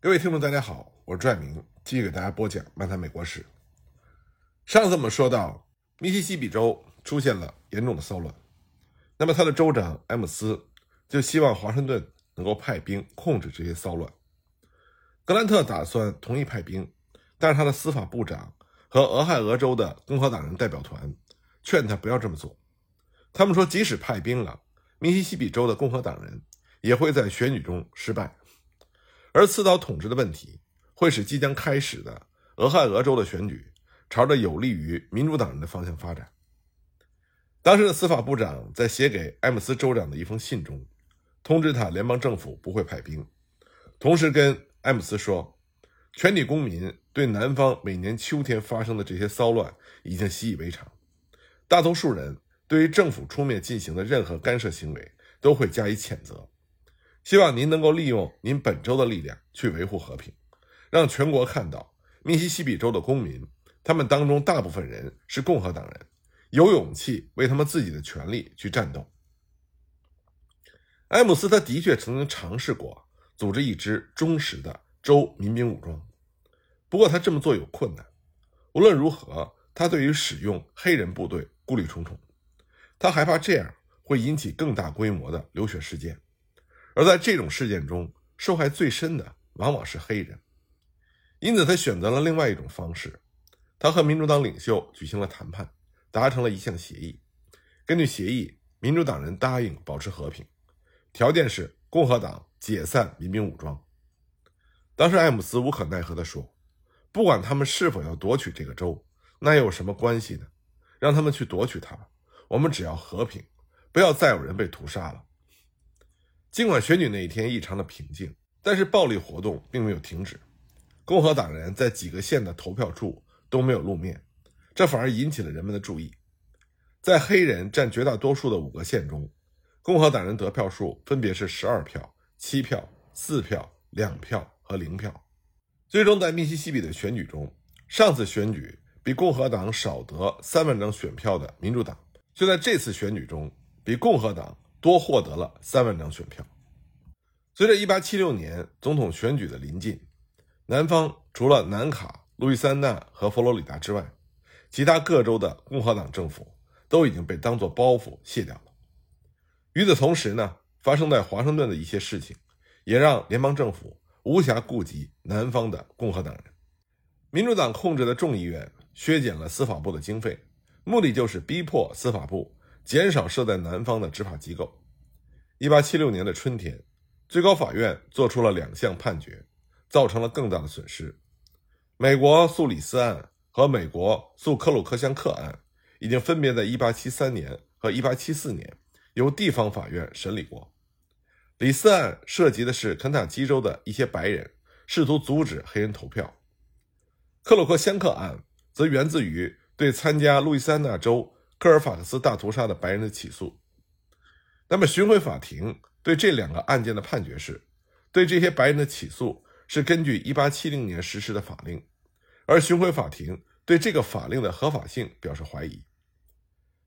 各位听众，大家好，我是拽明，继续给大家播讲《漫谈美国史》。上次我们说到，密西西比州出现了严重的骚乱，那么他的州长埃姆斯就希望华盛顿能够派兵控制这些骚乱。格兰特打算同意派兵，但是他的司法部长和俄亥俄州的共和党人代表团劝他不要这么做。他们说，即使派兵了，密西西比州的共和党人也会在选举中失败。而刺刀统治的问题会使即将开始的俄亥俄州的选举朝着有利于民主党人的方向发展。当时的司法部长在写给埃姆斯州长的一封信中，通知他联邦政府不会派兵，同时跟埃姆斯说，全体公民对南方每年秋天发生的这些骚乱已经习以为常，大多数人对于政府出面进行的任何干涉行为都会加以谴责。希望您能够利用您本州的力量去维护和平，让全国看到密西西比州的公民，他们当中大部分人是共和党人，有勇气为他们自己的权利去战斗。埃姆斯他的确曾经尝试过组织一支忠实的州民兵武装，不过他这么做有困难。无论如何，他对于使用黑人部队顾虑重重，他害怕这样会引起更大规模的流血事件。而在这种事件中，受害最深的往往是黑人，因此他选择了另外一种方式。他和民主党领袖举行了谈判，达成了一项协议。根据协议，民主党人答应保持和平，条件是共和党解散民兵武装。当时艾姆斯无可奈何地说：“不管他们是否要夺取这个州，那又有什么关系呢？让他们去夺取它吧，我们只要和平，不要再有人被屠杀了。”尽管选举那一天异常的平静，但是暴力活动并没有停止。共和党人在几个县的投票处都没有露面，这反而引起了人们的注意。在黑人占绝大多数的五个县中，共和党人得票数分别是十二票、七票、四票、两票和零票。最终，在密西西比的选举中，上次选举比共和党少得三万张选票的民主党，就在这次选举中比共和党。多获得了三万张选票。随着1876年总统选举的临近，南方除了南卡、路易斯安那和佛罗里达之外，其他各州的共和党政府都已经被当作包袱卸掉了。与此同时呢，发生在华盛顿的一些事情，也让联邦政府无暇顾及南方的共和党人。民主党控制的众议院削减了司法部的经费，目的就是逼迫司法部。减少设在南方的执法机构。一八七六年的春天，最高法院作出了两项判决，造成了更大的损失。美国诉李斯案和美国诉克鲁克香克案已经分别在一八七三年和一八七四年由地方法院审理过。李斯案涉及的是肯塔基州的一些白人试图阻止黑人投票，克鲁克香克案则源自于对参加路易斯安那州。科尔法克斯大屠杀的白人的起诉，那么巡回法庭对这两个案件的判决是，对这些白人的起诉是根据1870年实施的法令，而巡回法庭对这个法令的合法性表示怀疑。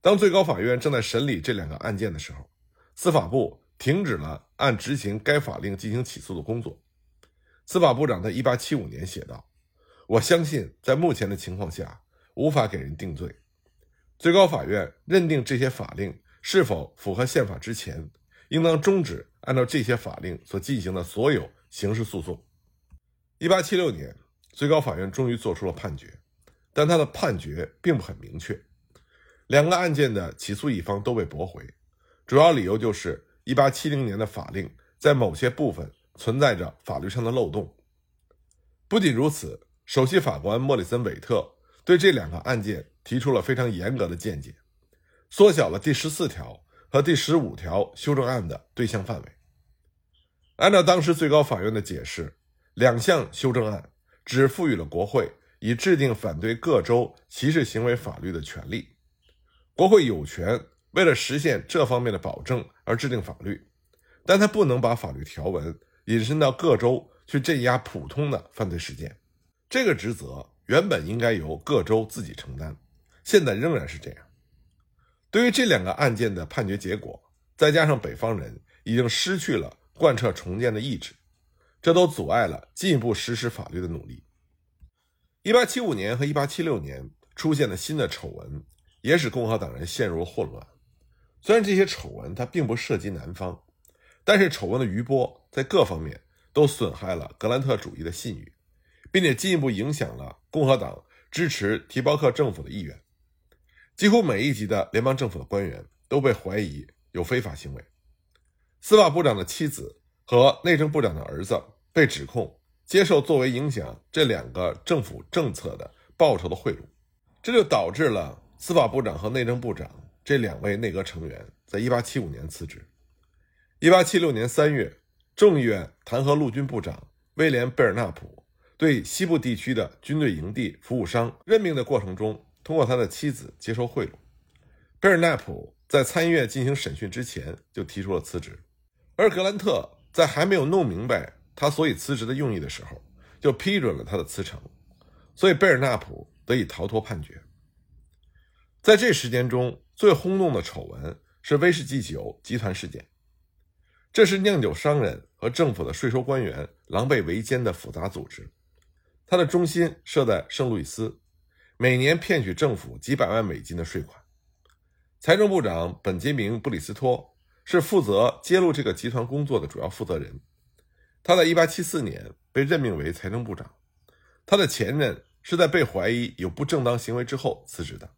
当最高法院正在审理这两个案件的时候，司法部停止了按执行该法令进行起诉的工作。司法部长在1875年写道：“我相信在目前的情况下，无法给人定罪。”最高法院认定这些法令是否符合宪法之前，应当终止按照这些法令所进行的所有刑事诉讼。一八七六年，最高法院终于做出了判决，但他的判决并不很明确。两个案件的起诉一方都被驳回，主要理由就是一八七零年的法令在某些部分存在着法律上的漏洞。不仅如此，首席法官莫里森·韦特对这两个案件。提出了非常严格的见解，缩小了第十四条和第十五条修正案的对象范围。按照当时最高法院的解释，两项修正案只赋予了国会以制定反对各州歧视行为法律的权利。国会有权为了实现这方面的保证而制定法律，但他不能把法律条文引申到各州去镇压普通的犯罪事件。这个职责原本应该由各州自己承担。现在仍然是这样。对于这两个案件的判决结果，再加上北方人已经失去了贯彻重建的意志，这都阻碍了进一步实施法律的努力。一八七五年和一八七六年出现的新的丑闻，也使共和党人陷入了混乱。虽然这些丑闻它并不涉及南方，但是丑闻的余波在各方面都损害了格兰特主义的信誉，并且进一步影响了共和党支持提包克政府的意愿。几乎每一级的联邦政府的官员都被怀疑有非法行为。司法部长的妻子和内政部长的儿子被指控接受作为影响这两个政府政策的报酬的贿赂，这就导致了司法部长和内政部长这两位内阁成员在1875年辞职。1876年3月，众议院弹劾陆军部长威廉·贝尔纳普对西部地区的军队营地服务商任命的过程中，通过他的妻子接受贿赂。贝尔纳普在参议院进行审讯之前就提出了辞职。而格兰特在还没有弄明白他所以辞职的用意的时候，就批准了他的辞呈，所以贝尔纳普得以逃脱判决。在这时间中最轰动的丑闻是威士忌酒集团事件，这是酿酒商人和政府的税收官员狼狈为奸的复杂组织，它的中心设在圣路易斯，每年骗取政府几百万美金的税款。财政部长本杰明·布里斯托。是负责揭露这个集团工作的主要负责人。他在1874年被任命为财政部长。他的前任是在被怀疑有不正当行为之后辞职的。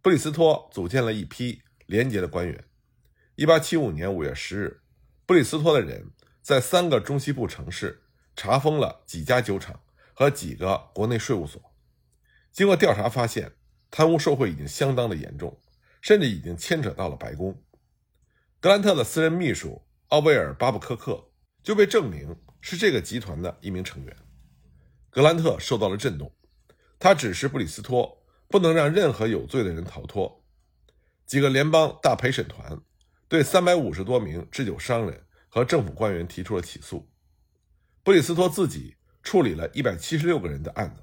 布里斯托组建了一批廉洁的官员。1875年5月10日，布里斯托的人在三个中西部城市查封了几家酒厂和几个国内税务所。经过调查发现，贪污受贿已经相当的严重，甚至已经牵扯到了白宫。格兰特的私人秘书奥威尔·巴布科克就被证明是这个集团的一名成员。格兰特受到了震动，他指示布里斯托不能让任何有罪的人逃脱。几个联邦大陪审团对三百五十多名制酒商人和政府官员提出了起诉。布里斯托自己处理了一百七十六个人的案子，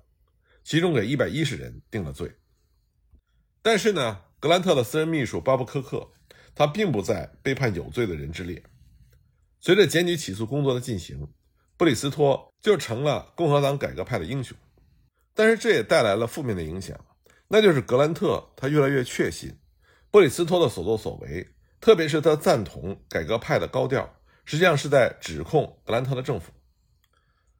其中给一百一十人定了罪。但是呢，格兰特的私人秘书巴布科克。他并不在被判有罪的人之列。随着检举起诉工作的进行，布里斯托就成了共和党改革派的英雄。但是这也带来了负面的影响，那就是格兰特他越来越确信布里斯托的所作所为，特别是他赞同改革派的高调，实际上是在指控格兰特的政府。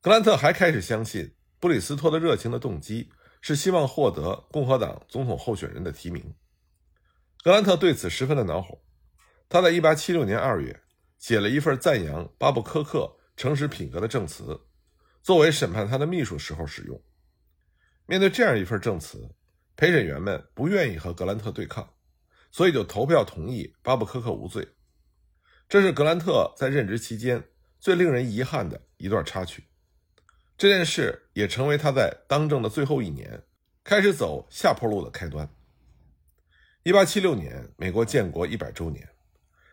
格兰特还开始相信布里斯托的热情的动机是希望获得共和党总统候选人的提名。格兰特对此十分的恼火。他在1876年2月写了一份赞扬巴布科克诚实品格的证词，作为审判他的秘书时候使用。面对这样一份证词，陪审员们不愿意和格兰特对抗，所以就投票同意巴布科克无罪。这是格兰特在任职期间最令人遗憾的一段插曲。这件事也成为他在当政的最后一年开始走下坡路的开端。1876年，美国建国一百周年。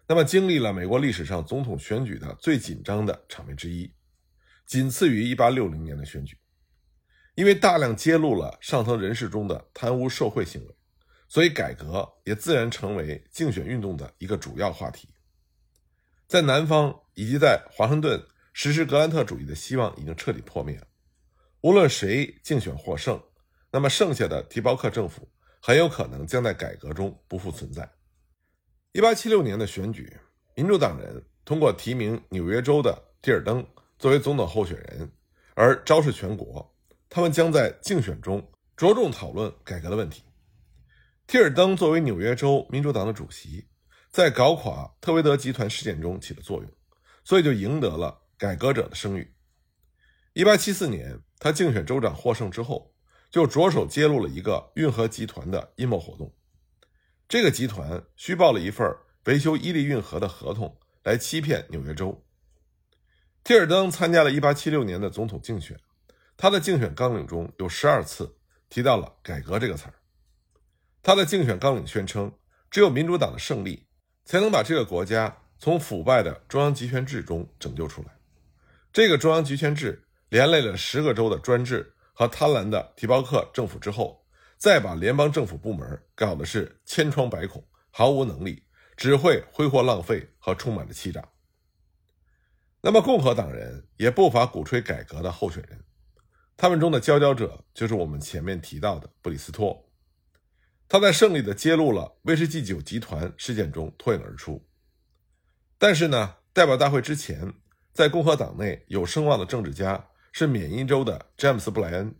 那么，经历了美国历史上总统选举的最紧张的场面之一，仅次于1860年的选举。因为大量揭露了上层人士中的贪污受贿行为，所以改革也自然成为竞选运动的一个主要话题。在南方以及在华盛顿实施格兰特主义的希望已经彻底破灭了。无论谁竞选获胜，那么剩下的提包克政府很有可能将在改革中不复存在。一八七六年的选举，民主党人通过提名纽约州的蒂尔登作为总统候选人，而昭示全国，他们将在竞选中着重讨论改革的问题。蒂尔登作为纽约州民主党的主席，在搞垮特维德集团事件中起了作用，所以就赢得了改革者的声誉。一八七四年，他竞选州长获胜之后，就着手揭露了一个运河集团的阴谋活动。这个集团虚报了一份维修伊利运河的合同，来欺骗纽约州。蒂尔登参加了1876年的总统竞选，他的竞选纲领中有十二次提到了“改革”这个词儿。他的竞选纲领宣称，只有民主党的胜利，才能把这个国家从腐败的中央集权制中拯救出来。这个中央集权制连累了十个州的专制和贪婪的提包克政府之后。再把联邦政府部门搞的是千疮百孔，毫无能力，只会挥霍浪费和充满了欺诈。那么，共和党人也不乏鼓吹改革的候选人，他们中的佼佼者就是我们前面提到的布里斯托。他在胜利的揭露了威士忌酒集团事件中脱颖而出。但是呢，代表大会之前，在共和党内有声望的政治家是缅因州的詹姆斯·布莱恩。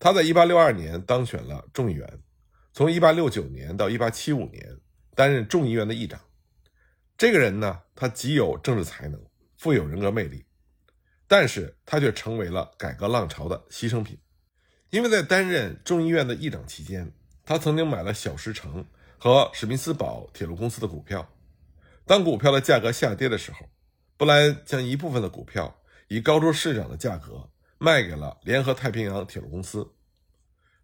他在1862年当选了众议员，从1869年到1875年担任众议院的议长。这个人呢，他极有政治才能。富有人格魅力，但是他却成为了改革浪潮的牺牲品，因为在担任众议院的议长期间，他曾经买了小石城和史密斯堡铁路公司的股票。当股票的价格下跌的时候，布莱恩将一部分的股票以高出市场的价格卖给了联合太平洋铁路公司。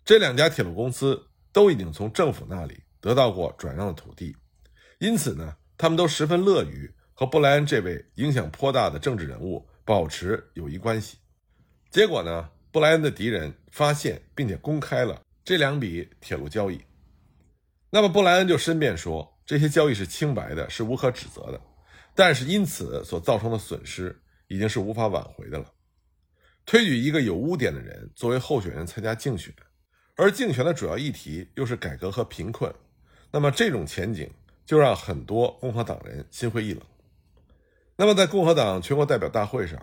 这两家铁路公司都已经从政府那里得到过转让的土地，因此呢，他们都十分乐于。和布莱恩这位影响颇大的政治人物保持友谊关系，结果呢，布莱恩的敌人发现并且公开了这两笔铁路交易，那么布莱恩就申辩说这些交易是清白的，是无可指责的，但是因此所造成的损失已经是无法挽回的了。推举一个有污点的人作为候选人参加竞选，而竞选的主要议题又是改革和贫困，那么这种前景就让很多共和党人心灰意冷。那么，在共和党全国代表大会上，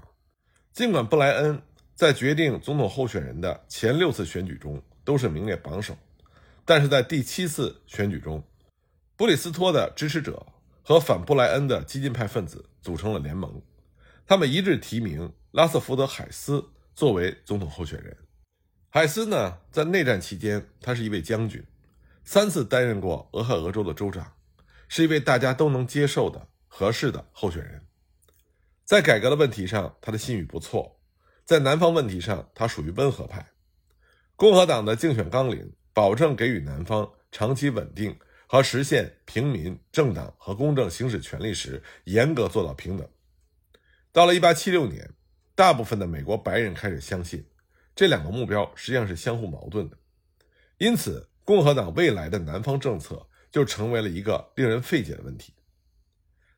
尽管布莱恩在决定总统候选人的前六次选举中都是名列榜首，但是在第七次选举中，布里斯托的支持者和反布莱恩的激进派分子组成了联盟，他们一致提名拉瑟福德·海斯作为总统候选人。海斯呢，在内战期间，他是一位将军，三次担任过俄亥俄州的州长，是一位大家都能接受的合适的候选人。在改革的问题上，他的信誉不错；在南方问题上，他属于温和派。共和党的竞选纲领保证给予南方长期稳定和实现平民、政党和公正行使权利时，严格做到平等。到了1876年，大部分的美国白人开始相信，这两个目标实际上是相互矛盾的，因此，共和党未来的南方政策就成为了一个令人费解的问题。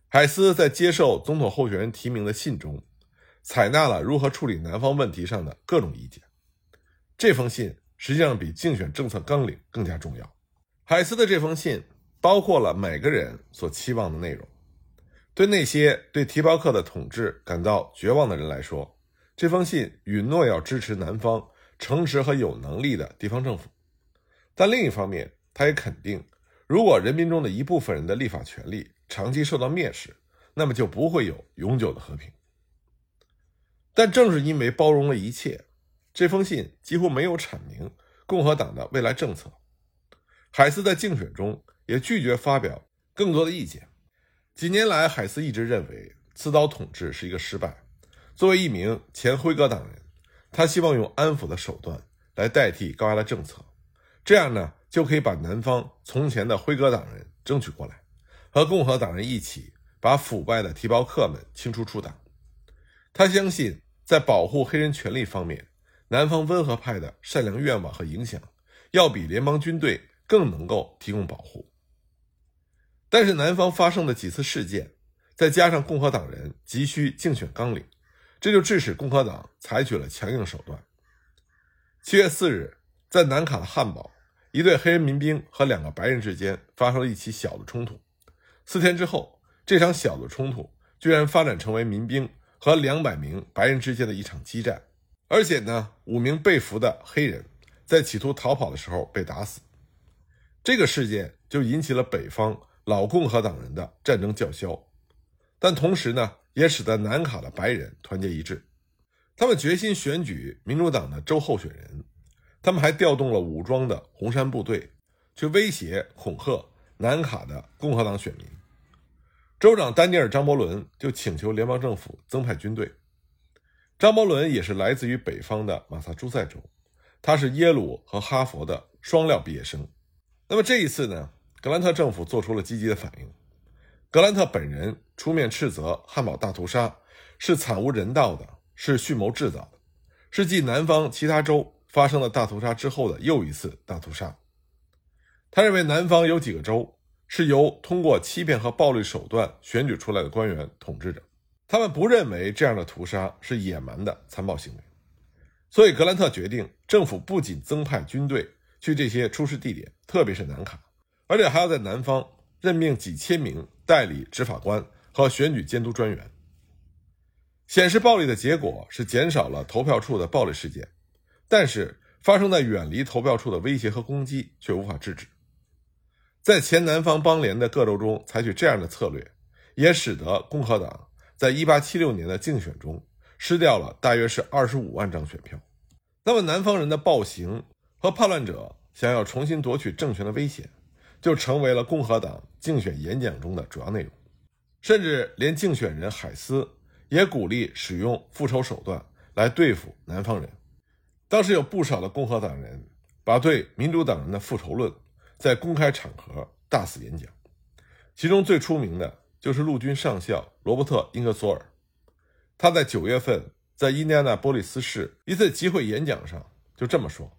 海斯在接受总统候选人提名的信中，采纳了如何处理南方问题上的各种意见。这封信实际上比竞选政策纲领更加重要。海斯的这封信包括了每个人所期望的内容。对那些对提包克的统治感到绝望的人来说，这封信允诺要支持南方诚实和有能力的地方政府。但另一方面，他也肯定，如果人民中的一部分人的立法权利，长期受到蔑视，那么就不会有永久的和平。但正是因为包容了一切，这封信几乎没有阐明共和党的未来政策。海斯在竞选中也拒绝发表更多的意见。几年来，海斯一直认为刺刀统治是一个失败。作为一名前辉格党人，他希望用安抚的手段来代替高压的政策，这样呢就可以把南方从前的辉格党人争取过来。和共和党人一起把腐败的提包客们清除出党。他相信，在保护黑人权利方面，南方温和派的善良愿望和影响，要比联邦军队更能够提供保护。但是，南方发生的几次事件，再加上共和党人急需竞选纲领，这就致使共和党采取了强硬手段。七月四日，在南卡的汉堡，一队黑人民兵和两个白人之间发生了一起小的冲突。四天之后，这场小的冲突居然发展成为民兵和两百名白人之间的一场激战，而且呢，五名被俘的黑人在企图逃跑的时候被打死。这个事件就引起了北方老共和党人的战争叫嚣，但同时呢，也使得南卡的白人团结一致，他们决心选举民主党的州候选人，他们还调动了武装的红山部队，去威胁恐吓南卡的共和党选民。州长丹尼尔·张伯伦就请求联邦政府增派军队。张伯伦也是来自于北方的马萨诸塞州，他是耶鲁和哈佛的双料毕业生。那么这一次呢，格兰特政府做出了积极的反应。格兰特本人出面斥责汉堡大屠杀是惨无人道的，是蓄谋制造的，是继南方其他州发生了大屠杀之后的又一次大屠杀。他认为南方有几个州。是由通过欺骗和暴力手段选举出来的官员统治着。他们不认为这样的屠杀是野蛮的残暴行为，所以格兰特决定，政府不仅增派军队去这些出事地点，特别是南卡，而且还要在南方任命几千名代理执法官和选举监督专员。显示暴力的结果是减少了投票处的暴力事件，但是发生在远离投票处的威胁和攻击却无法制止。在前南方邦联的各州中采取这样的策略，也使得共和党在1876年的竞选中失掉了大约是25万张选票。那么，南方人的暴行和叛乱者想要重新夺取政权的危险，就成为了共和党竞选演讲中的主要内容，甚至连竞选人海斯也鼓励使用复仇手段来对付南方人。当时有不少的共和党人把对民主党人的复仇论。在公开场合大肆演讲，其中最出名的就是陆军上校罗伯特·英格索尔。他在九月份在印第安纳波利斯市一次集会演讲上就这么说：“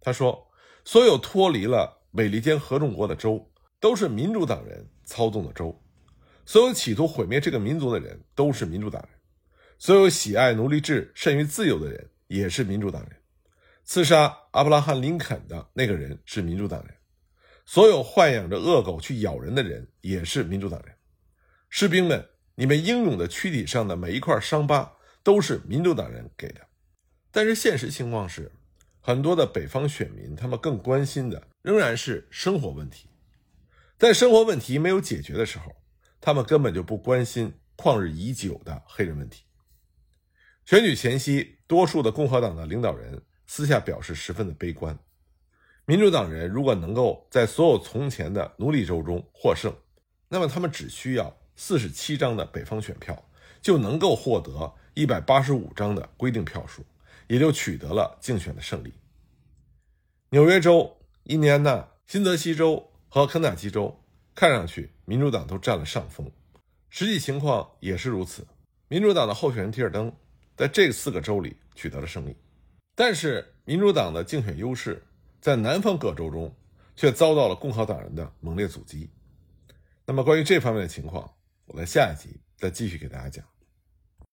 他说，所有脱离了美利坚合众国的州都是民主党人操纵的州，所有企图毁灭这个民族的人都是民主党人，所有喜爱奴隶制甚于自由的人也是民主党人，刺杀阿布拉罕·林肯的那个人是民主党人。”所有豢养着恶狗去咬人的人也是民主党人，士兵们，你们英勇的躯体上的每一块伤疤都是民主党人给的。但是现实情况是，很多的北方选民他们更关心的仍然是生活问题，在生活问题没有解决的时候，他们根本就不关心旷日已久的黑人问题。选举前夕，多数的共和党的领导人私下表示十分的悲观。民主党人如果能够在所有从前的奴隶州中获胜，那么他们只需要四十七张的北方选票，就能够获得一百八十五张的规定票数，也就取得了竞选的胜利。纽约州、印第安纳、新泽西州和肯塔基州看上去民主党都占了上风，实际情况也是如此。民主党的候选人提尔登在这四个州里取得了胜利，但是民主党的竞选优势。在南方各州中，却遭到了共和党人的猛烈阻击。那么，关于这方面的情况，我在下一集再继续给大家讲。